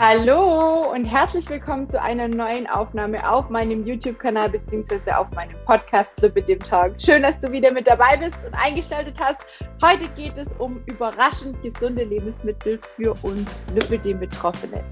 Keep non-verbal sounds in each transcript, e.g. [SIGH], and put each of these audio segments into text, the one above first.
Hallo und herzlich willkommen zu einer neuen Aufnahme auf meinem YouTube-Kanal bzw. auf meinem Podcast Lippe dem Talk. Schön, dass du wieder mit dabei bist und eingeschaltet hast. Heute geht es um überraschend gesunde Lebensmittel für uns Lippe Betroffene.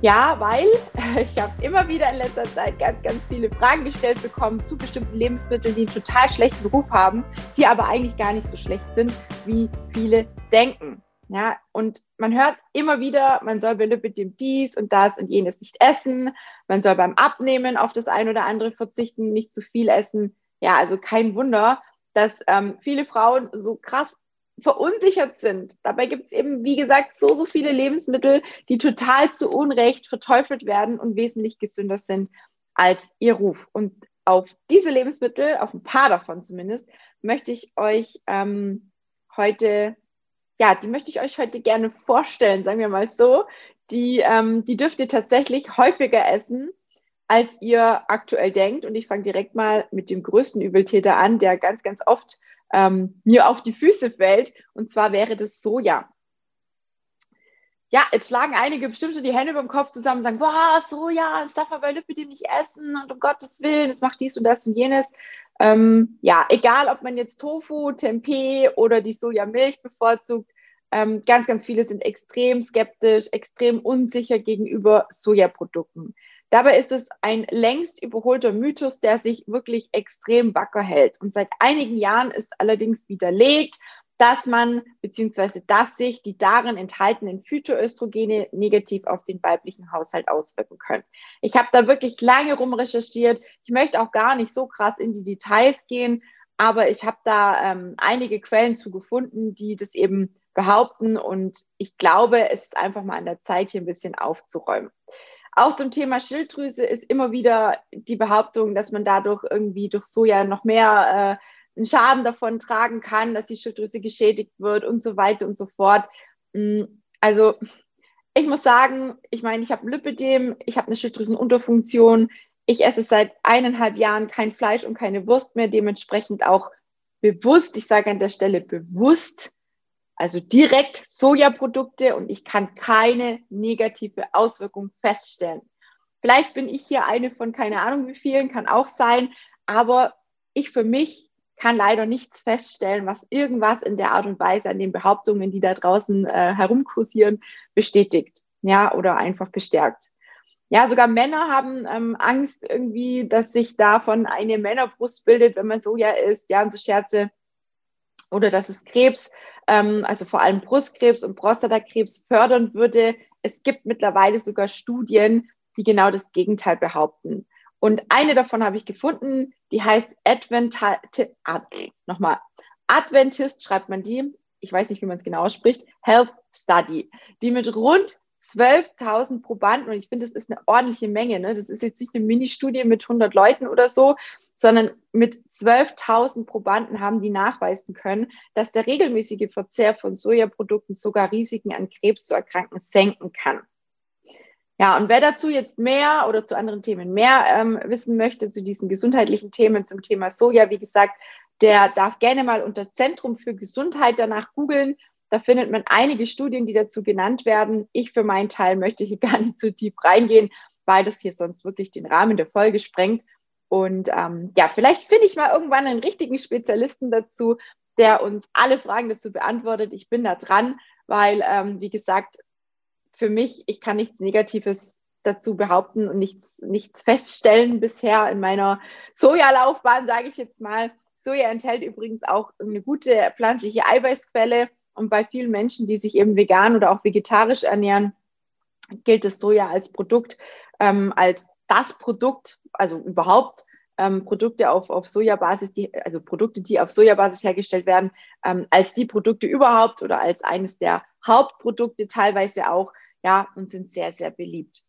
Ja, weil [LAUGHS] ich habe immer wieder in letzter Zeit ganz, ganz viele Fragen gestellt bekommen zu bestimmten Lebensmitteln, die einen total schlechten Ruf haben, die aber eigentlich gar nicht so schlecht sind, wie viele denken. Ja, und man hört immer wieder, man soll bei dem dies und das und jenes nicht essen. Man soll beim Abnehmen auf das ein oder andere verzichten, nicht zu viel essen. Ja, also kein Wunder, dass ähm, viele Frauen so krass verunsichert sind. Dabei gibt es eben, wie gesagt, so, so viele Lebensmittel, die total zu Unrecht verteufelt werden und wesentlich gesünder sind als ihr Ruf. Und auf diese Lebensmittel, auf ein paar davon zumindest, möchte ich euch ähm, heute ja, die möchte ich euch heute gerne vorstellen, sagen wir mal so. Die, ähm, die dürft ihr tatsächlich häufiger essen, als ihr aktuell denkt. Und ich fange direkt mal mit dem größten Übeltäter an, der ganz, ganz oft ähm, mir auf die Füße fällt. Und zwar wäre das Soja. Ja, jetzt schlagen einige bestimmt schon die Hände über dem Kopf zusammen und sagen, boah, Soja, das darf man bei Lippe dem nicht essen und um Gottes Willen, das macht dies und das und jenes. Ähm, ja, egal ob man jetzt Tofu, Tempeh oder die Sojamilch bevorzugt, ähm, ganz, ganz viele sind extrem skeptisch, extrem unsicher gegenüber Sojaprodukten. Dabei ist es ein längst überholter Mythos, der sich wirklich extrem wacker hält. Und seit einigen Jahren ist allerdings widerlegt, dass man bzw. dass sich die darin enthaltenen Phytoöstrogene negativ auf den weiblichen Haushalt auswirken können. Ich habe da wirklich lange rum recherchiert. Ich möchte auch gar nicht so krass in die Details gehen, aber ich habe da ähm, einige Quellen zu gefunden, die das eben behaupten und ich glaube, es ist einfach mal an der Zeit, hier ein bisschen aufzuräumen. Auch zum Thema Schilddrüse ist immer wieder die Behauptung, dass man dadurch irgendwie durch Soja noch mehr äh, einen Schaden davon tragen kann, dass die Schilddrüse geschädigt wird und so weiter und so fort. Mm, also ich muss sagen, ich meine, ich habe Lipidem, ich habe eine Schilddrüsenunterfunktion, ich esse seit eineinhalb Jahren kein Fleisch und keine Wurst mehr, dementsprechend auch bewusst, ich sage an der Stelle bewusst, also direkt Sojaprodukte und ich kann keine negative Auswirkung feststellen. Vielleicht bin ich hier eine von keine Ahnung wie vielen, kann auch sein, aber ich für mich kann leider nichts feststellen, was irgendwas in der Art und Weise an den Behauptungen, die da draußen äh, herumkursieren, bestätigt, ja, oder einfach bestärkt. Ja, sogar Männer haben ähm, Angst irgendwie, dass sich davon eine Männerbrust bildet, wenn man Soja isst, ja, und so Scherze. Oder dass es Krebs, ähm, also vor allem Brustkrebs und Prostatakrebs fördern würde. Es gibt mittlerweile sogar Studien, die genau das Gegenteil behaupten. Und eine davon habe ich gefunden, die heißt Advent, nochmal, Adventist schreibt man die, ich weiß nicht, wie man es genau ausspricht, Health Study, die mit rund 12.000 Probanden, und ich finde, das ist eine ordentliche Menge, ne? das ist jetzt nicht eine Mini-Studie mit 100 Leuten oder so, sondern mit 12.000 Probanden haben die nachweisen können, dass der regelmäßige Verzehr von Sojaprodukten sogar Risiken an Krebs zu erkranken senken kann. Ja, und wer dazu jetzt mehr oder zu anderen Themen mehr ähm, wissen möchte, zu diesen gesundheitlichen Themen, zum Thema Soja, wie gesagt, der darf gerne mal unter Zentrum für Gesundheit danach googeln. Da findet man einige Studien, die dazu genannt werden. Ich für meinen Teil möchte hier [LAUGHS] gar nicht zu tief reingehen, weil das hier sonst wirklich den Rahmen der Folge sprengt. Und ähm, ja, vielleicht finde ich mal irgendwann einen richtigen Spezialisten dazu, der uns alle Fragen dazu beantwortet. Ich bin da dran, weil, ähm, wie gesagt, für mich, ich kann nichts Negatives dazu behaupten und nichts, nichts feststellen [LAUGHS] bisher in meiner Sojalaufbahn, sage ich jetzt mal. Soja enthält übrigens auch eine gute pflanzliche Eiweißquelle und bei vielen Menschen, die sich eben vegan oder auch vegetarisch ernähren, gilt das Soja als Produkt, ähm, als das Produkt, also überhaupt ähm, Produkte auf, auf Sojabasis, die, also Produkte, die auf Sojabasis hergestellt werden, ähm, als die Produkte überhaupt oder als eines der Hauptprodukte teilweise auch, ja, und sind sehr, sehr beliebt.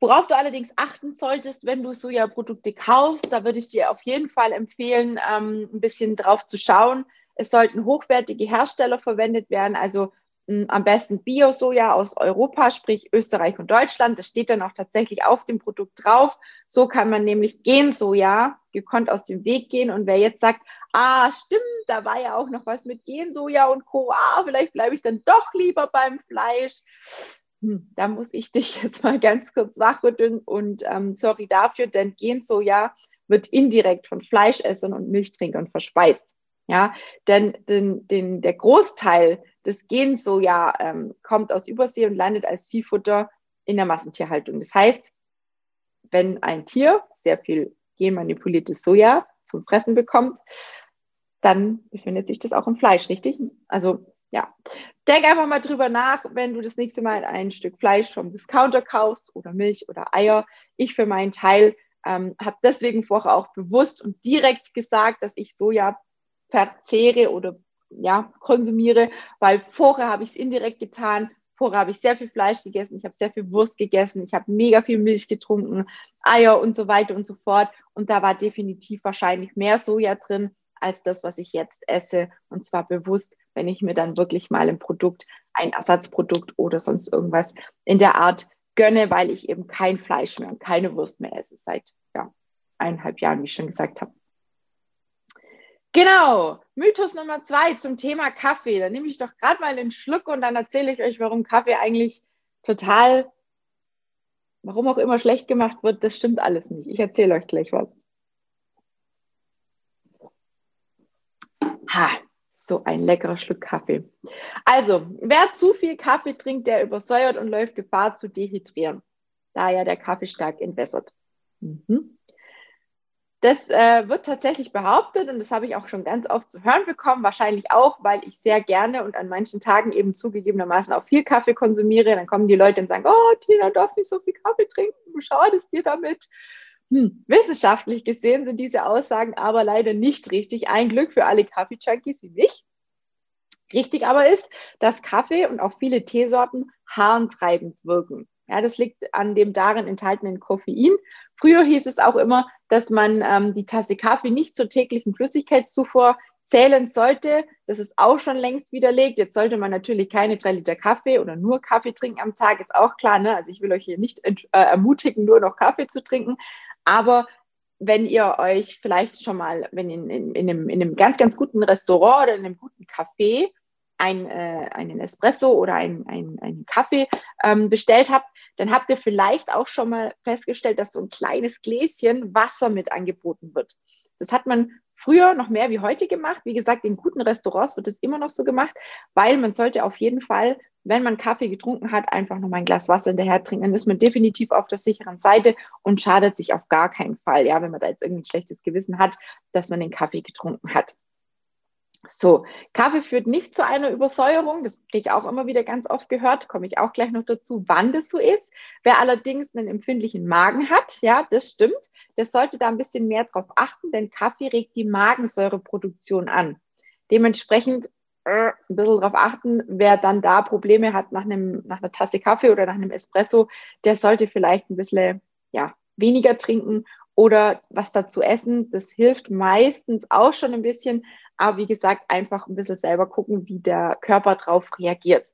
Worauf du allerdings achten solltest, wenn du Sojaprodukte kaufst, da würde ich dir auf jeden Fall empfehlen, ähm, ein bisschen drauf zu schauen. Es sollten hochwertige Hersteller verwendet werden, also am besten Bio-Soja aus Europa, sprich Österreich und Deutschland. Das steht dann auch tatsächlich auf dem Produkt drauf. So kann man nämlich Gensoja gekonnt aus dem Weg gehen. Und wer jetzt sagt, ah, stimmt, da war ja auch noch was mit Gensoja und Co., ah, vielleicht bleibe ich dann doch lieber beim Fleisch hm, da muss ich dich [LAUGHS] jetzt mal ganz kurz wachrütteln und ähm, sorry dafür, denn Gensoja wird indirekt von Fleischessern und Milchtrinkern verspeist. Ja, denn den, den, der Großteil des Gensoja ähm, kommt aus Übersee und landet als Viehfutter in der Massentierhaltung. Das heißt, wenn ein Tier sehr viel genmanipuliertes Soja zum Fressen bekommt, dann befindet sich das auch im Fleisch, richtig? Also ja, denk einfach mal drüber nach, wenn du das nächste Mal ein Stück Fleisch vom Discounter kaufst oder Milch oder Eier. Ich für meinen Teil ähm, habe deswegen vorher auch bewusst und direkt gesagt, dass ich Soja verzehre oder ja, konsumiere, weil vorher habe ich es indirekt getan. Vorher habe ich sehr viel Fleisch gegessen, ich habe sehr viel Wurst gegessen, ich habe mega viel Milch getrunken, Eier und so weiter und so fort. Und da war definitiv wahrscheinlich mehr Soja drin als das, was ich jetzt esse. Und zwar bewusst, wenn ich mir dann wirklich mal ein Produkt, ein Ersatzprodukt oder sonst irgendwas in der Art gönne, weil ich eben kein Fleisch mehr und keine Wurst mehr esse seit ja, eineinhalb Jahren, wie ich schon gesagt habe. Genau, Mythos Nummer zwei zum Thema Kaffee. Da nehme ich doch gerade mal einen Schluck und dann erzähle ich euch, warum Kaffee eigentlich total, warum auch immer schlecht gemacht wird. Das stimmt alles nicht. Ich erzähle euch gleich was. Ha, so ein leckerer Schluck Kaffee. Also, wer zu viel Kaffee trinkt, der übersäuert und läuft Gefahr zu dehydrieren, da ja der Kaffee stark entwässert. Mhm. Das äh, wird tatsächlich behauptet und das habe ich auch schon ganz oft zu hören bekommen, wahrscheinlich auch, weil ich sehr gerne und an manchen Tagen eben zugegebenermaßen auch viel Kaffee konsumiere. Dann kommen die Leute und sagen, oh, Tina, du darfst nicht so viel Kaffee trinken, du schadest dir damit. Hm, wissenschaftlich gesehen sind diese Aussagen aber leider nicht richtig. Ein Glück für alle Kaffee-Junkies wie mich. Richtig aber ist, dass Kaffee und auch viele Teesorten harntreibend wirken. Ja, das liegt an dem darin enthaltenen Koffein. Früher hieß es auch immer, dass man ähm, die Tasse Kaffee nicht zur täglichen Flüssigkeitszufuhr zählen sollte. Das ist auch schon längst widerlegt. Jetzt sollte man natürlich keine drei Liter Kaffee oder nur Kaffee trinken am Tag, ist auch klar. Ne? Also ich will euch hier nicht äh, ermutigen, nur noch Kaffee zu trinken. Aber wenn ihr euch vielleicht schon mal, wenn in, in, in, einem, in einem ganz, ganz guten Restaurant oder in einem guten Café ein, äh, einen Espresso oder einen, einen, einen Kaffee ähm, bestellt habt, dann habt ihr vielleicht auch schon mal festgestellt, dass so ein kleines Gläschen Wasser mit angeboten wird. Das hat man früher noch mehr wie heute gemacht. Wie gesagt, in guten Restaurants wird es immer noch so gemacht, weil man sollte auf jeden Fall, wenn man Kaffee getrunken hat, einfach noch mal ein Glas Wasser hinterher trinken. Dann ist man definitiv auf der sicheren Seite und schadet sich auf gar keinen Fall, ja, wenn man da jetzt irgendwie ein schlechtes Gewissen hat, dass man den Kaffee getrunken hat. So, Kaffee führt nicht zu einer Übersäuerung. Das kriege ich auch immer wieder ganz oft gehört. Komme ich auch gleich noch dazu, wann das so ist. Wer allerdings einen empfindlichen Magen hat, ja, das stimmt, der sollte da ein bisschen mehr drauf achten, denn Kaffee regt die Magensäureproduktion an. Dementsprechend äh, ein bisschen darauf achten, wer dann da Probleme hat nach, einem, nach einer Tasse Kaffee oder nach einem Espresso, der sollte vielleicht ein bisschen ja, weniger trinken oder was dazu essen. Das hilft meistens auch schon ein bisschen, aber wie gesagt, einfach ein bisschen selber gucken, wie der Körper darauf reagiert.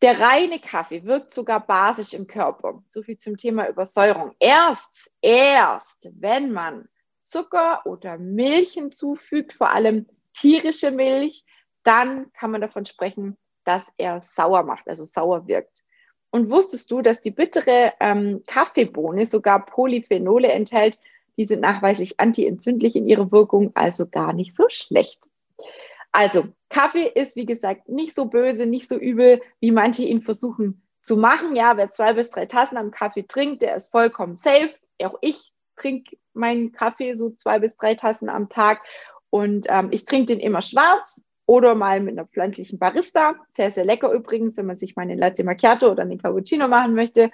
Der reine Kaffee wirkt sogar basisch im Körper. So viel zum Thema Übersäuerung. Erst, erst, wenn man Zucker oder Milch hinzufügt, vor allem tierische Milch, dann kann man davon sprechen, dass er sauer macht, also sauer wirkt. Und wusstest du, dass die bittere ähm, Kaffeebohne sogar Polyphenole enthält, die sind nachweislich antientzündlich in ihrer Wirkung, also gar nicht so schlecht. Also, Kaffee ist, wie gesagt, nicht so böse, nicht so übel, wie manche ihn versuchen zu machen. Ja, wer zwei bis drei Tassen am Kaffee trinkt, der ist vollkommen safe. Auch ich trinke meinen Kaffee so zwei bis drei Tassen am Tag und ähm, ich trinke den immer schwarz oder mal mit einer pflanzlichen Barista. Sehr, sehr lecker übrigens, wenn man sich mal einen Latte Macchiato oder einen Cappuccino machen möchte.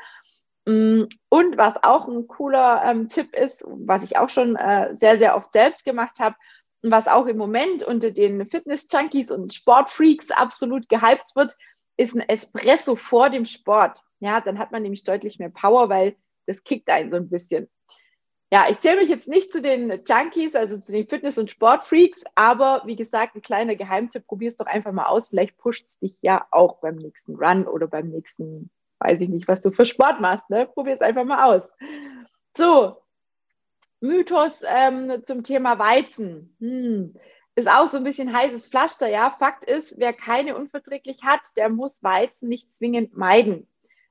Mm, und was auch ein cooler ähm, Tipp ist, was ich auch schon äh, sehr, sehr oft selbst gemacht habe und was auch im Moment unter den Fitness-Junkies und Sportfreaks absolut gehypt wird, ist ein Espresso vor dem Sport. Ja, dann hat man nämlich deutlich mehr Power, weil das kickt einen so ein bisschen. Ja, ich zähle mich jetzt nicht zu den Junkies, also zu den Fitness- und Sportfreaks, aber wie gesagt, ein kleiner Geheimtipp, probier es doch einfach mal aus. Vielleicht pusht es dich ja auch beim nächsten Run oder beim nächsten weiß ich nicht, was du für Sport machst, ne? Probier es einfach mal aus. So, Mythos ähm, zum Thema Weizen. Hm. Ist auch so ein bisschen heißes Pflaster, ja. Fakt ist, wer keine unverträglich hat, der muss Weizen nicht zwingend meiden.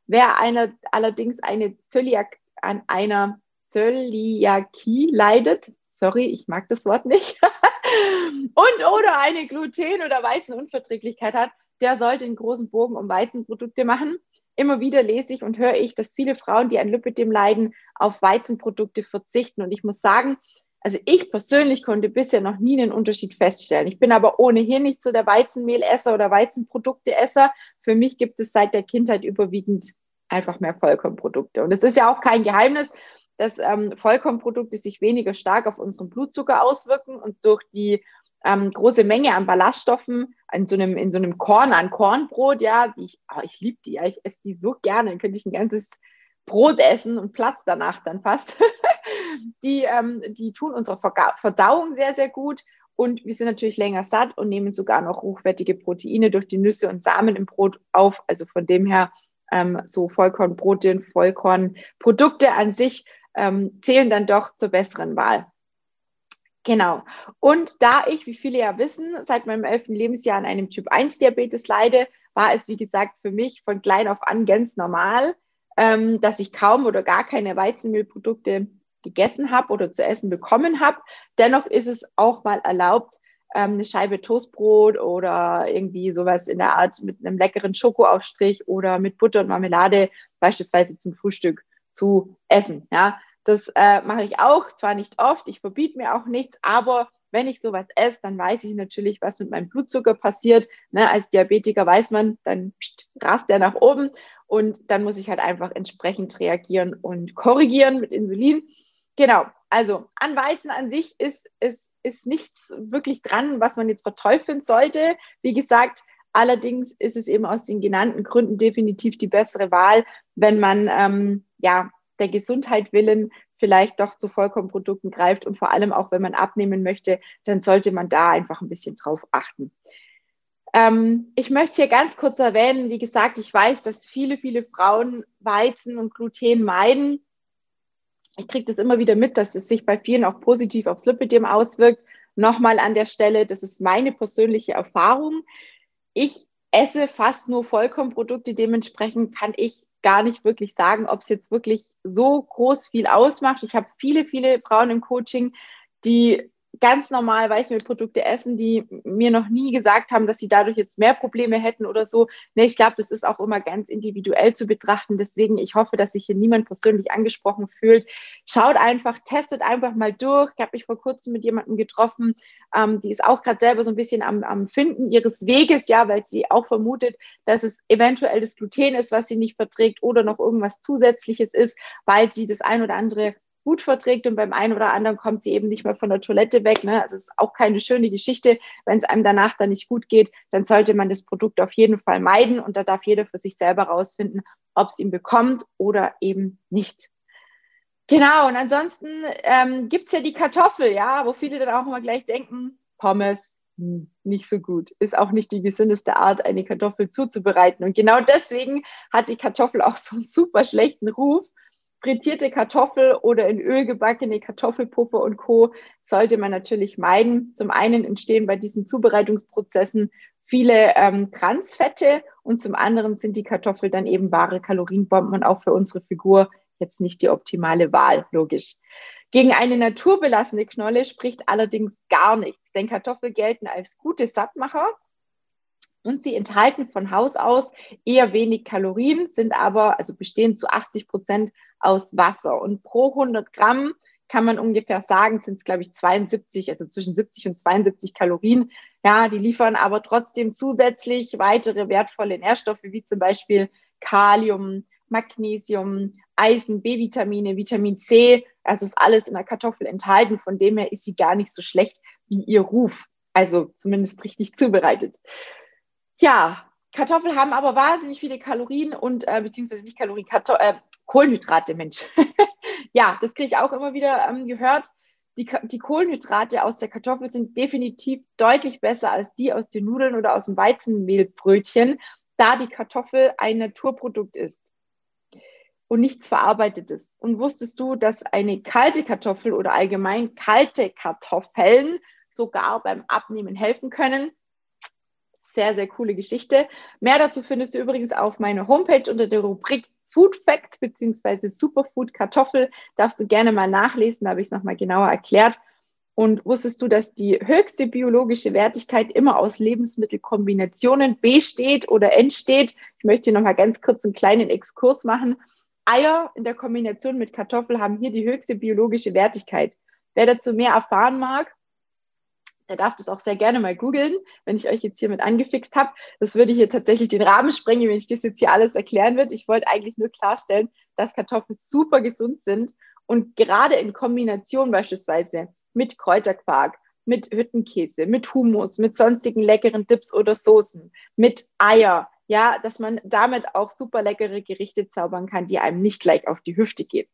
Wer einer, allerdings eine Zöliak, an einer Zöliakie leidet, sorry, ich mag das Wort nicht, [LAUGHS] und oder eine Gluten- oder Weizenunverträglichkeit hat, der sollte einen großen Bogen um Weizenprodukte machen. Immer wieder lese ich und höre ich, dass viele Frauen, die an Lipidem leiden, auf Weizenprodukte verzichten. Und ich muss sagen, also ich persönlich konnte bisher noch nie einen Unterschied feststellen. Ich bin aber ohnehin nicht so der Weizenmehlesser oder Weizenprodukteesser. Für mich gibt es seit der Kindheit überwiegend einfach mehr Vollkornprodukte. Und es ist ja auch kein Geheimnis, dass ähm, Vollkornprodukte sich weniger stark auf unseren Blutzucker auswirken und durch die ähm, große Menge an Ballaststoffen in so einem, in so einem Korn an Kornbrot, ja, ich, oh, ich liebe die, ja, ich esse die so gerne, dann könnte ich ein ganzes Brot essen und Platz danach dann fast. [LAUGHS] die, ähm, die tun unserer Verdauung sehr, sehr gut und wir sind natürlich länger satt und nehmen sogar noch hochwertige Proteine durch die Nüsse und Samen im Brot auf. Also von dem her ähm, so Vollkornbrote und Vollkornprodukte an sich ähm, zählen dann doch zur besseren Wahl. Genau. Und da ich, wie viele ja wissen, seit meinem elften Lebensjahr an einem Typ-1-Diabetes leide, war es, wie gesagt, für mich von klein auf an ganz normal, ähm, dass ich kaum oder gar keine Weizenmehlprodukte gegessen habe oder zu essen bekommen habe. Dennoch ist es auch mal erlaubt, ähm, eine Scheibe Toastbrot oder irgendwie sowas in der Art mit einem leckeren Schokoaufstrich oder mit Butter und Marmelade beispielsweise zum Frühstück zu essen. Ja, das äh, mache ich auch, zwar nicht oft, ich verbiete mir auch nichts, aber wenn ich sowas esse, dann weiß ich natürlich, was mit meinem Blutzucker passiert. Ne, als Diabetiker weiß man, dann pst, rast der nach oben und dann muss ich halt einfach entsprechend reagieren und korrigieren mit Insulin. Genau, also an Weizen an sich ist, ist, ist nichts wirklich dran, was man jetzt verteufeln sollte. Wie gesagt, allerdings ist es eben aus den genannten Gründen definitiv die bessere Wahl, wenn man ähm, ja der Gesundheit willen vielleicht doch zu Vollkornprodukten greift und vor allem auch, wenn man abnehmen möchte, dann sollte man da einfach ein bisschen drauf achten. Ähm, ich möchte hier ganz kurz erwähnen, wie gesagt, ich weiß, dass viele, viele Frauen Weizen und Gluten meiden. Ich kriege das immer wieder mit, dass es sich bei vielen auch positiv aufs Lipidem auswirkt. Nochmal an der Stelle, das ist meine persönliche Erfahrung. Ich esse fast nur Vollkornprodukte, dementsprechend kann ich gar nicht wirklich sagen, ob es jetzt wirklich so groß viel ausmacht. Ich habe viele, viele Frauen im Coaching, die ganz normal Weißmehlprodukte essen, die mir noch nie gesagt haben, dass sie dadurch jetzt mehr Probleme hätten oder so. Nee, ich glaube, das ist auch immer ganz individuell zu betrachten. Deswegen, ich hoffe, dass sich hier niemand persönlich angesprochen fühlt. Schaut einfach, testet einfach mal durch. Ich habe mich vor kurzem mit jemandem getroffen, ähm, die ist auch gerade selber so ein bisschen am, am Finden ihres Weges, ja, weil sie auch vermutet, dass es eventuell das Gluten ist, was sie nicht verträgt oder noch irgendwas Zusätzliches ist, weil sie das ein oder andere gut verträgt und beim einen oder anderen kommt sie eben nicht mehr von der Toilette weg. Ne? Also es ist auch keine schöne Geschichte. Wenn es einem danach dann nicht gut geht, dann sollte man das Produkt auf jeden Fall meiden und da darf jeder für sich selber rausfinden, ob es ihn bekommt oder eben nicht. Genau, und ansonsten ähm, gibt es ja die Kartoffel, ja, wo viele dann auch immer gleich denken, Pommes, hm, nicht so gut. Ist auch nicht die gesündeste Art, eine Kartoffel zuzubereiten. Und genau deswegen hat die Kartoffel auch so einen super schlechten Ruf frittierte Kartoffel oder in Öl gebackene Kartoffelpuffer und Co. sollte man natürlich meiden. Zum einen entstehen bei diesen Zubereitungsprozessen viele ähm, Transfette und zum anderen sind die Kartoffeln dann eben wahre Kalorienbomben und auch für unsere Figur jetzt nicht die optimale Wahl, logisch. Gegen eine naturbelassene Knolle spricht allerdings gar nichts, denn Kartoffeln gelten als gute Sattmacher und sie enthalten von Haus aus eher wenig Kalorien, sind aber, also bestehen zu 80 Prozent aus Wasser. Und pro 100 Gramm kann man ungefähr sagen, sind es, glaube ich, 72, also zwischen 70 und 72 Kalorien. Ja, die liefern aber trotzdem zusätzlich weitere wertvolle Nährstoffe, wie zum Beispiel Kalium, Magnesium, Eisen, B-Vitamine, Vitamin C. Also ist alles in der Kartoffel enthalten. Von dem her ist sie gar nicht so schlecht wie ihr Ruf. Also zumindest richtig zubereitet. Ja, Kartoffeln haben aber wahnsinnig viele Kalorien und äh, beziehungsweise nicht Kalorien, Karto äh, Kohlenhydrate, Mensch. [LAUGHS] ja, das kriege ich auch immer wieder ähm, gehört. Die, die Kohlenhydrate aus der Kartoffel sind definitiv deutlich besser als die aus den Nudeln oder aus dem Weizenmehlbrötchen, da die Kartoffel ein Naturprodukt ist und nichts Verarbeitetes. Und wusstest du, dass eine kalte Kartoffel oder allgemein kalte Kartoffeln sogar beim Abnehmen helfen können? Sehr, sehr coole Geschichte. Mehr dazu findest du übrigens auf meiner Homepage unter der Rubrik Food Fact bzw. Superfood Kartoffel. Darfst du gerne mal nachlesen, da habe ich es nochmal genauer erklärt. Und wusstest du, dass die höchste biologische Wertigkeit immer aus Lebensmittelkombinationen besteht oder entsteht? Ich möchte hier nochmal ganz kurz einen kleinen Exkurs machen. Eier in der Kombination mit Kartoffel haben hier die höchste biologische Wertigkeit. Wer dazu mehr erfahren mag, der darf das auch sehr gerne mal googeln, wenn ich euch jetzt hiermit angefixt habe. Das würde hier tatsächlich den Rahmen sprengen, wenn ich das jetzt hier alles erklären würde. Ich wollte eigentlich nur klarstellen, dass Kartoffeln super gesund sind und gerade in Kombination beispielsweise mit Kräuterquark, mit Hüttenkäse, mit Hummus, mit sonstigen leckeren Dips oder Soßen, mit Eier, ja, dass man damit auch super leckere Gerichte zaubern kann, die einem nicht gleich auf die Hüfte gehen.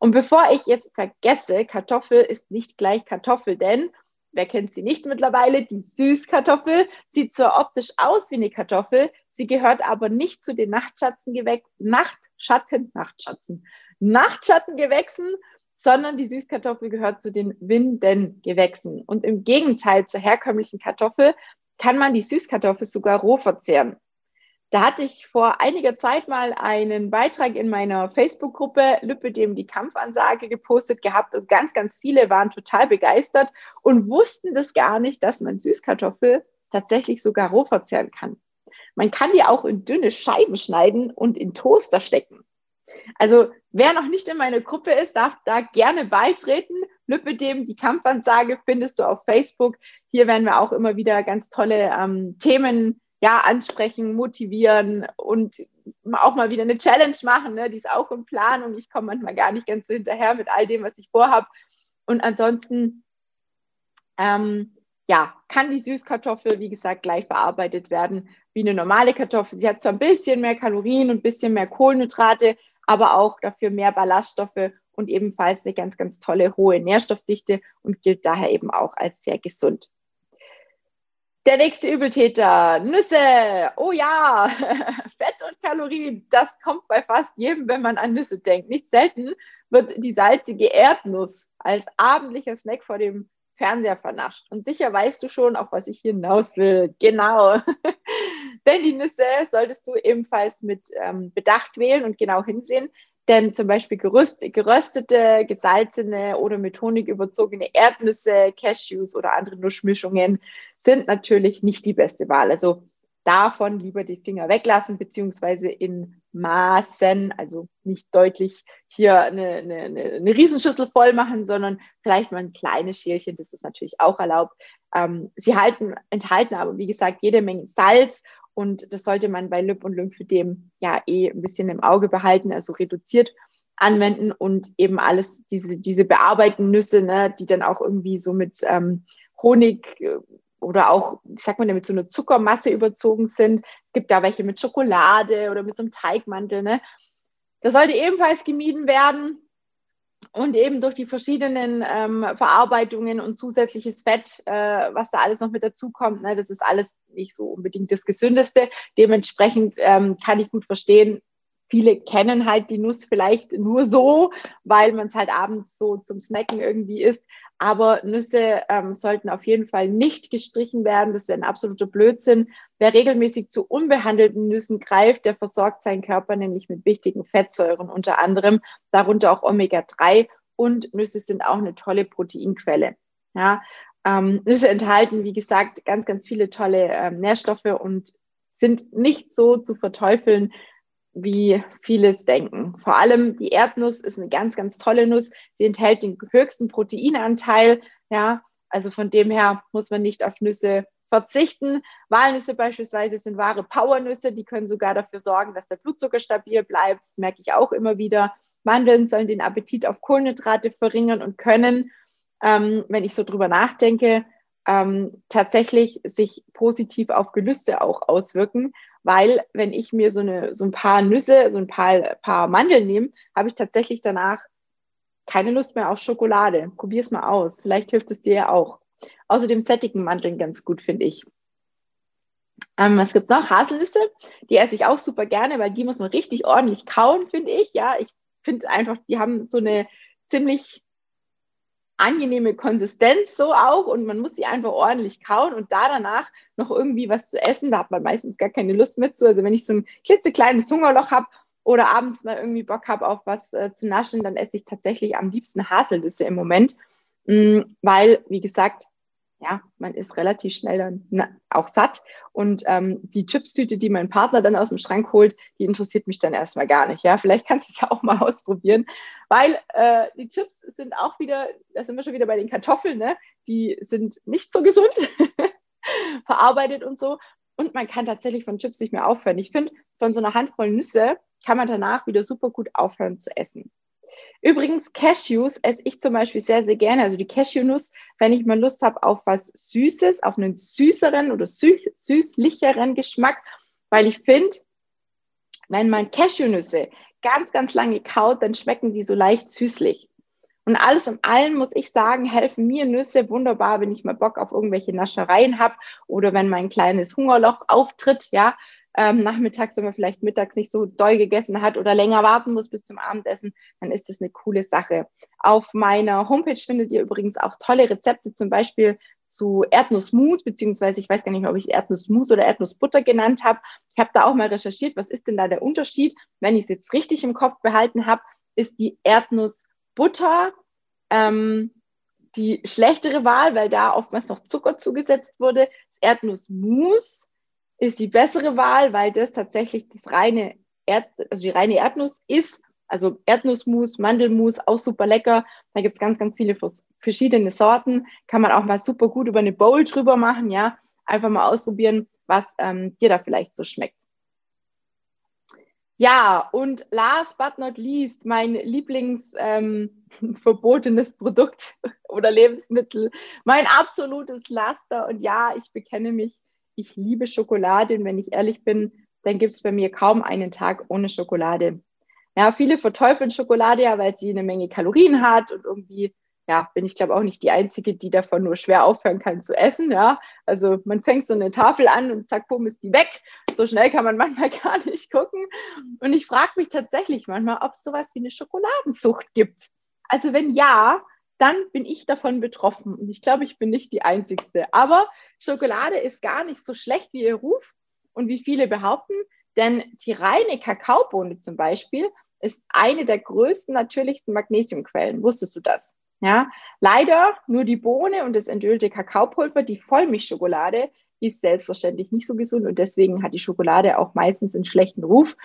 Und bevor ich jetzt vergesse, Kartoffel ist nicht gleich Kartoffel, denn wer kennt sie nicht mittlerweile? Die Süßkartoffel sieht zwar optisch aus wie eine Kartoffel, sie gehört aber nicht zu den Nachtschattengewächsen, Nachtschatten, Nachtschatten, Nachtschattengewächsen, sondern die Süßkartoffel gehört zu den Windengewächsen. Und im Gegenteil zur herkömmlichen Kartoffel kann man die Süßkartoffel sogar roh verzehren. Da hatte ich vor einiger Zeit mal einen Beitrag in meiner Facebook-Gruppe Lüppe dem die Kampfansage gepostet gehabt und ganz, ganz viele waren total begeistert und wussten das gar nicht, dass man Süßkartoffel tatsächlich sogar roh verzehren kann. Man kann die auch in dünne Scheiben schneiden und in Toaster stecken. Also wer noch nicht in meiner Gruppe ist, darf da gerne beitreten. Lüppe dem die Kampfansage findest du auf Facebook. Hier werden wir auch immer wieder ganz tolle ähm, Themen ja, ansprechen, motivieren und auch mal wieder eine Challenge machen. Ne? Die ist auch in Planung. Ich komme manchmal gar nicht ganz so hinterher mit all dem, was ich vorhabe. Und ansonsten, ähm, ja, kann die Süßkartoffel, wie gesagt, gleich verarbeitet werden wie eine normale Kartoffel. Sie hat zwar ein bisschen mehr Kalorien und ein bisschen mehr Kohlenhydrate, aber auch dafür mehr Ballaststoffe und ebenfalls eine ganz, ganz tolle hohe Nährstoffdichte und gilt daher eben auch als sehr gesund. Der nächste Übeltäter, Nüsse. Oh ja, [LAUGHS] Fett und Kalorien, das kommt bei fast jedem, wenn man an Nüsse denkt. Nicht selten wird die salzige Erdnuss als abendlicher Snack vor dem Fernseher vernascht. Und sicher weißt du schon, auf was ich hinaus will. Genau. [LAUGHS] Denn die Nüsse solltest du ebenfalls mit ähm, Bedacht wählen und genau hinsehen. Denn zum Beispiel geröstete, gesalzene oder mit Honig überzogene Erdnüsse, Cashews oder andere Nussmischungen sind natürlich nicht die beste Wahl. Also davon lieber die Finger weglassen, beziehungsweise in Maßen, also nicht deutlich hier eine, eine, eine Riesenschüssel voll machen, sondern vielleicht mal ein kleines Schälchen, das ist natürlich auch erlaubt. Ähm, sie halten, enthalten aber, wie gesagt, jede Menge Salz und das sollte man bei Lip- und Lymphedem ja eh ein bisschen im Auge behalten, also reduziert anwenden und eben alles, diese, diese bearbeiteten Nüsse, ne, die dann auch irgendwie so mit ähm, Honig äh, oder auch, wie sagt man, mit so einer Zuckermasse überzogen sind. Es gibt da welche mit Schokolade oder mit so einem Teigmantel. Ne? Das sollte ebenfalls gemieden werden und eben durch die verschiedenen ähm, Verarbeitungen und zusätzliches Fett, äh, was da alles noch mit dazu kommt, ne, das ist alles nicht so unbedingt das Gesündeste. Dementsprechend ähm, kann ich gut verstehen, viele kennen halt die Nuss vielleicht nur so, weil man es halt abends so zum Snacken irgendwie isst. Aber Nüsse ähm, sollten auf jeden Fall nicht gestrichen werden. Das wäre ein absoluter Blödsinn. Wer regelmäßig zu unbehandelten Nüssen greift, der versorgt seinen Körper nämlich mit wichtigen Fettsäuren, unter anderem darunter auch Omega-3. Und Nüsse sind auch eine tolle Proteinquelle. Ja, ähm, Nüsse enthalten, wie gesagt, ganz, ganz viele tolle ähm, Nährstoffe und sind nicht so zu verteufeln, wie vieles denken. Vor allem die Erdnuss ist eine ganz, ganz tolle Nuss. Sie enthält den höchsten Proteinanteil. Ja, also von dem her muss man nicht auf Nüsse verzichten. Walnüsse beispielsweise sind wahre Powernüsse. Die können sogar dafür sorgen, dass der Blutzucker stabil bleibt. Das merke ich auch immer wieder. Mandeln sollen den Appetit auf Kohlenhydrate verringern und können, ähm, wenn ich so drüber nachdenke, ähm, tatsächlich sich positiv auf Gelüste auch auswirken weil wenn ich mir so, eine, so ein paar Nüsse, so ein paar, paar Mandeln nehme, habe ich tatsächlich danach keine Lust mehr auf Schokolade. Probier es mal aus. Vielleicht hilft es dir ja auch. Außerdem sättigen Mandeln ganz gut, finde ich. Ähm, was gibt noch? Haselnüsse. Die esse ich auch super gerne, weil die muss man richtig ordentlich kauen, finde ich. Ja, ich finde einfach, die haben so eine ziemlich angenehme Konsistenz so auch und man muss sie einfach ordentlich kauen und da danach noch irgendwie was zu essen, da hat man meistens gar keine Lust mehr zu. Also wenn ich so ein klitzekleines Hungerloch habe oder abends mal irgendwie Bock habe auf was äh, zu naschen, dann esse ich tatsächlich am liebsten Haselnüsse im Moment, mh, mm, weil, wie gesagt, ja, man ist relativ schnell dann auch satt. Und ähm, die Chipstüte, die mein Partner dann aus dem Schrank holt, die interessiert mich dann erstmal gar nicht. Ja, vielleicht kannst du es ja [LAUGHS] auch mal ausprobieren, weil äh, die Chips sind auch wieder, da sind wir schon wieder bei den Kartoffeln, ne? die sind nicht so gesund [LAUGHS] verarbeitet und so. Und man kann tatsächlich von Chips nicht mehr aufhören. Ich finde, von so einer Handvoll Nüsse kann man danach wieder super gut aufhören zu essen. Übrigens, Cashews esse ich zum Beispiel sehr, sehr gerne. Also die Cashewnuss, wenn ich mal Lust habe auf was Süßes, auf einen süßeren oder süß, süßlicheren Geschmack, weil ich finde, wenn man Cashewnüsse ganz, ganz lange kaut, dann schmecken die so leicht süßlich. Und alles in allem muss ich sagen, helfen mir Nüsse wunderbar, wenn ich mal Bock auf irgendwelche Naschereien habe oder wenn mein kleines Hungerloch auftritt, ja, ähm, nachmittags, wenn man vielleicht mittags nicht so doll gegessen hat oder länger warten muss bis zum Abendessen, dann ist das eine coole Sache. Auf meiner Homepage findet ihr übrigens auch tolle Rezepte, zum Beispiel zu Erdnussmus, beziehungsweise ich weiß gar nicht mehr, ob ich Erdnussmus oder Erdnussbutter genannt habe. Ich habe da auch mal recherchiert, was ist denn da der Unterschied? Wenn ich es jetzt richtig im Kopf behalten habe, ist die Erdnussbutter ähm, die schlechtere Wahl, weil da oftmals noch Zucker zugesetzt wurde. Das Erdnussmus ist die bessere Wahl, weil das tatsächlich das reine Erd, also die reine Erdnuss ist. Also Erdnussmus, Mandelmus, auch super lecker. Da gibt es ganz, ganz viele verschiedene Sorten. Kann man auch mal super gut über eine Bowl drüber machen, ja. Einfach mal ausprobieren, was ähm, dir da vielleicht so schmeckt. Ja, und last but not least, mein Lieblingsverbotenes ähm, [LAUGHS] Produkt [LAUGHS] oder Lebensmittel, mein absolutes Laster. Und ja, ich bekenne mich ich liebe Schokolade und wenn ich ehrlich bin, dann gibt es bei mir kaum einen Tag ohne Schokolade. Ja, viele verteufeln Schokolade ja, weil sie eine Menge Kalorien hat und irgendwie, ja, bin ich glaube auch nicht die Einzige, die davon nur schwer aufhören kann zu essen. Ja, also man fängt so eine Tafel an und zack, bumm, ist die weg. So schnell kann man [LAUGHS] manchmal gar nicht gucken. Und ich frage mich tatsächlich manchmal, ob es sowas wie eine Schokoladensucht gibt. Also wenn ja, dann bin ich davon betroffen. Und ich glaube, ich bin nicht die Einzigste. Aber Schokolade ist gar nicht so schlecht, wie ihr ruft und wie viele behaupten, denn die reine Kakaobohne zum Beispiel ist eine der größten, natürlichsten Magnesiumquellen. Wusstest du das? Ja, leider nur die Bohne und das entölte Kakaopulver, die Vollmilchschokolade, ist selbstverständlich nicht so gesund und deswegen hat die Schokolade auch meistens einen schlechten Ruf.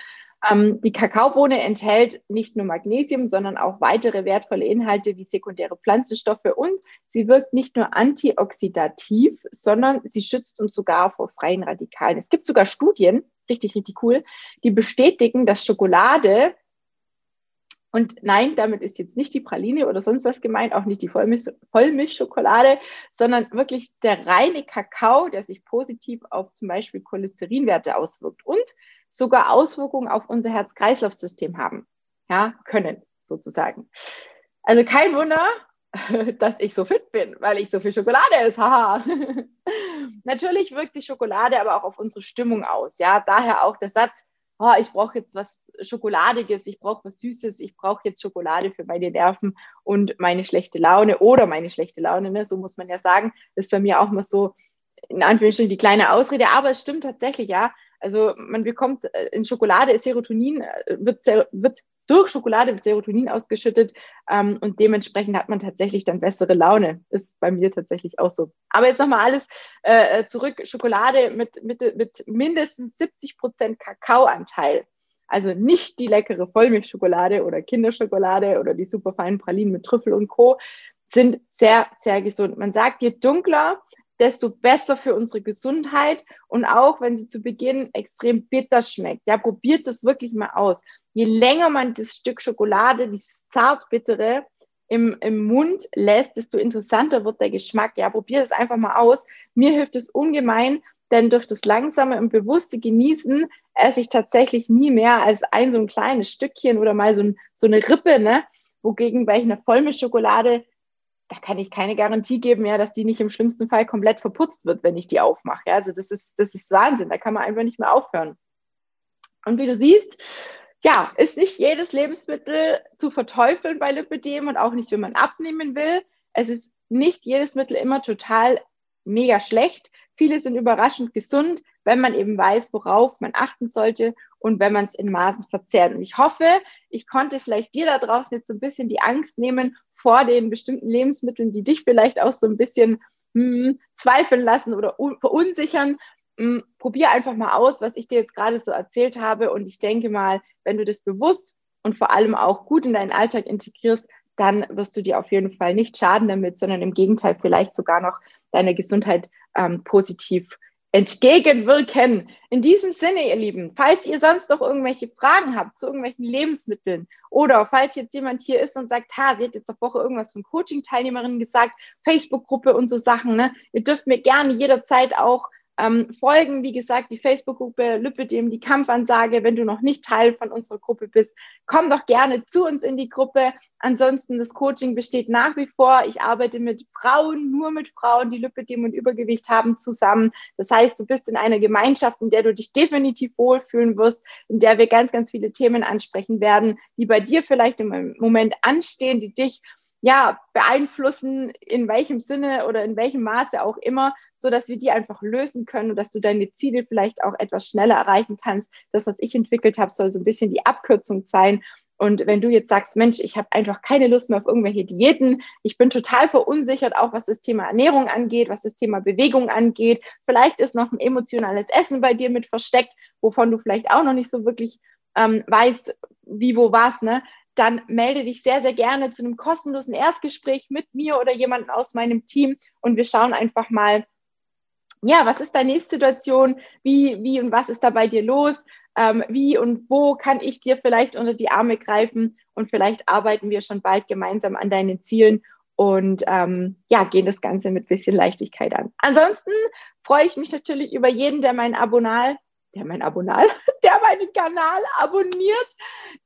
Ähm, die Kakaobohne enthält nicht nur Magnesium, sondern auch weitere wertvolle Inhalte wie sekundäre Pflanzenstoffe und sie wirkt nicht nur antioxidativ, sondern sie schützt uns sogar vor freien Radikalen. Es gibt sogar Studien, richtig, richtig cool, die bestätigen, dass Schokolade und nein, damit ist jetzt nicht die Praline oder sonst was gemeint, auch nicht die Vollmilch, Vollmilchschokolade, sondern wirklich der reine Kakao, der sich positiv auf zum Beispiel Cholesterinwerte auswirkt und sogar Auswirkungen auf unser Herz-Kreislauf-System haben, ja, können sozusagen. Also kein Wunder, [LAUGHS] dass ich so fit bin, weil ich so viel Schokolade esse. Haha. [LAUGHS] Natürlich wirkt die Schokolade aber auch auf unsere Stimmung aus. Ja, daher auch der Satz, oh, ich brauche jetzt was Schokoladiges, ich brauche was Süßes, ich brauche jetzt Schokolade für meine Nerven und meine schlechte Laune oder meine schlechte Laune, ne? so muss man ja sagen, das ist bei mir auch mal so in Anführungsstrichen die kleine Ausrede, aber es stimmt tatsächlich, ja. Also man bekommt äh, in Schokolade Serotonin, äh, wird, wird durch Schokolade wird Serotonin ausgeschüttet ähm, und dementsprechend hat man tatsächlich dann bessere Laune. Ist bei mir tatsächlich auch so. Aber jetzt nochmal alles äh, zurück. Schokolade mit, mit, mit mindestens 70 Prozent Kakaoanteil. Also nicht die leckere Vollmilchschokolade oder Kinderschokolade oder die superfeinen Pralinen mit Trüffel und Co. sind sehr, sehr gesund. Man sagt, je dunkler, desto besser für unsere Gesundheit. Und auch wenn sie zu Beginn extrem bitter schmeckt, ja, probiert das wirklich mal aus. Je länger man das Stück Schokolade, dieses zart-bittere, im, im Mund lässt, desto interessanter wird der Geschmack. Ja, probier das einfach mal aus. Mir hilft es ungemein, denn durch das langsame und bewusste Genießen esse ich tatsächlich nie mehr als ein so ein kleines Stückchen oder mal so, ein, so eine Rippe, ne? Wogegen bei einer Vollmilchschokolade da kann ich keine Garantie geben, ja, dass die nicht im schlimmsten Fall komplett verputzt wird, wenn ich die aufmache. Ja, also das ist, das ist Wahnsinn. Da kann man einfach nicht mehr aufhören. Und wie du siehst, ja, ist nicht jedes Lebensmittel zu verteufeln bei Lipidem und auch nicht, wenn man abnehmen will. Es ist nicht jedes Mittel immer total mega schlecht. Viele sind überraschend gesund, wenn man eben weiß, worauf man achten sollte und wenn man es in Maßen verzehrt. Und ich hoffe, ich konnte vielleicht dir da draußen jetzt so ein bisschen die Angst nehmen vor den bestimmten Lebensmitteln, die dich vielleicht auch so ein bisschen hm, zweifeln lassen oder verunsichern. Hm, probier einfach mal aus, was ich dir jetzt gerade so erzählt habe. Und ich denke mal, wenn du das bewusst und vor allem auch gut in deinen Alltag integrierst, dann wirst du dir auf jeden Fall nicht schaden damit, sondern im Gegenteil vielleicht sogar noch deine Gesundheit ähm, positiv entgegenwirken. In diesem Sinne, ihr Lieben, falls ihr sonst noch irgendwelche Fragen habt zu irgendwelchen Lebensmitteln oder falls jetzt jemand hier ist und sagt, ha, sie hat jetzt auf Woche irgendwas von Coaching-Teilnehmerinnen gesagt, Facebook-Gruppe und so Sachen, ne? Ihr dürft mir gerne jederzeit auch ähm, folgen, wie gesagt, die Facebook-Gruppe Lüppedem, die Kampfansage. Wenn du noch nicht Teil von unserer Gruppe bist, komm doch gerne zu uns in die Gruppe. Ansonsten, das Coaching besteht nach wie vor. Ich arbeite mit Frauen, nur mit Frauen, die Lüppedem und Übergewicht haben, zusammen. Das heißt, du bist in einer Gemeinschaft, in der du dich definitiv wohlfühlen wirst, in der wir ganz, ganz viele Themen ansprechen werden, die bei dir vielleicht im Moment anstehen, die dich ja, beeinflussen, in welchem Sinne oder in welchem Maße auch immer, so dass wir die einfach lösen können und dass du deine Ziele vielleicht auch etwas schneller erreichen kannst. Das, was ich entwickelt habe, soll so ein bisschen die Abkürzung sein. Und wenn du jetzt sagst, Mensch, ich habe einfach keine Lust mehr auf irgendwelche Diäten, ich bin total verunsichert, auch was das Thema Ernährung angeht, was das Thema Bewegung angeht, vielleicht ist noch ein emotionales Essen bei dir mit versteckt, wovon du vielleicht auch noch nicht so wirklich ähm, weißt, wie, wo, was, ne? Dann melde dich sehr, sehr gerne zu einem kostenlosen Erstgespräch mit mir oder jemandem aus meinem Team und wir schauen einfach mal, ja, was ist deine Situation? Wie, wie und was ist da bei dir los? Ähm, wie und wo kann ich dir vielleicht unter die Arme greifen? Und vielleicht arbeiten wir schon bald gemeinsam an deinen Zielen und ähm, ja, gehen das Ganze mit bisschen Leichtigkeit an. Ansonsten freue ich mich natürlich über jeden, der mein Abonal, der mein Abonal, [LAUGHS] der meinen Kanal abonniert,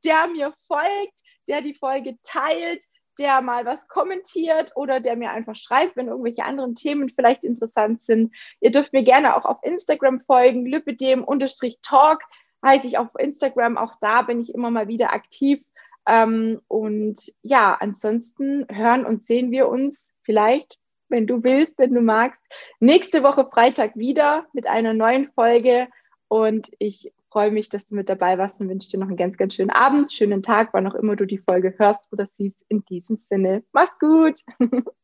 der mir folgt, der die Folge teilt, der mal was kommentiert oder der mir einfach schreibt, wenn irgendwelche anderen Themen vielleicht interessant sind. Ihr dürft mir gerne auch auf Instagram folgen, lüppedem-talk heiße ich auf Instagram. Auch da bin ich immer mal wieder aktiv. Ähm, und ja, ansonsten hören und sehen wir uns vielleicht, wenn du willst, wenn du magst, nächste Woche Freitag wieder mit einer neuen Folge. Und ich freue mich, dass du mit dabei warst und wünsche dir noch einen ganz, ganz schönen Abend, schönen Tag, wann auch immer du die Folge hörst oder siehst. In diesem Sinne, mach's gut! [LAUGHS]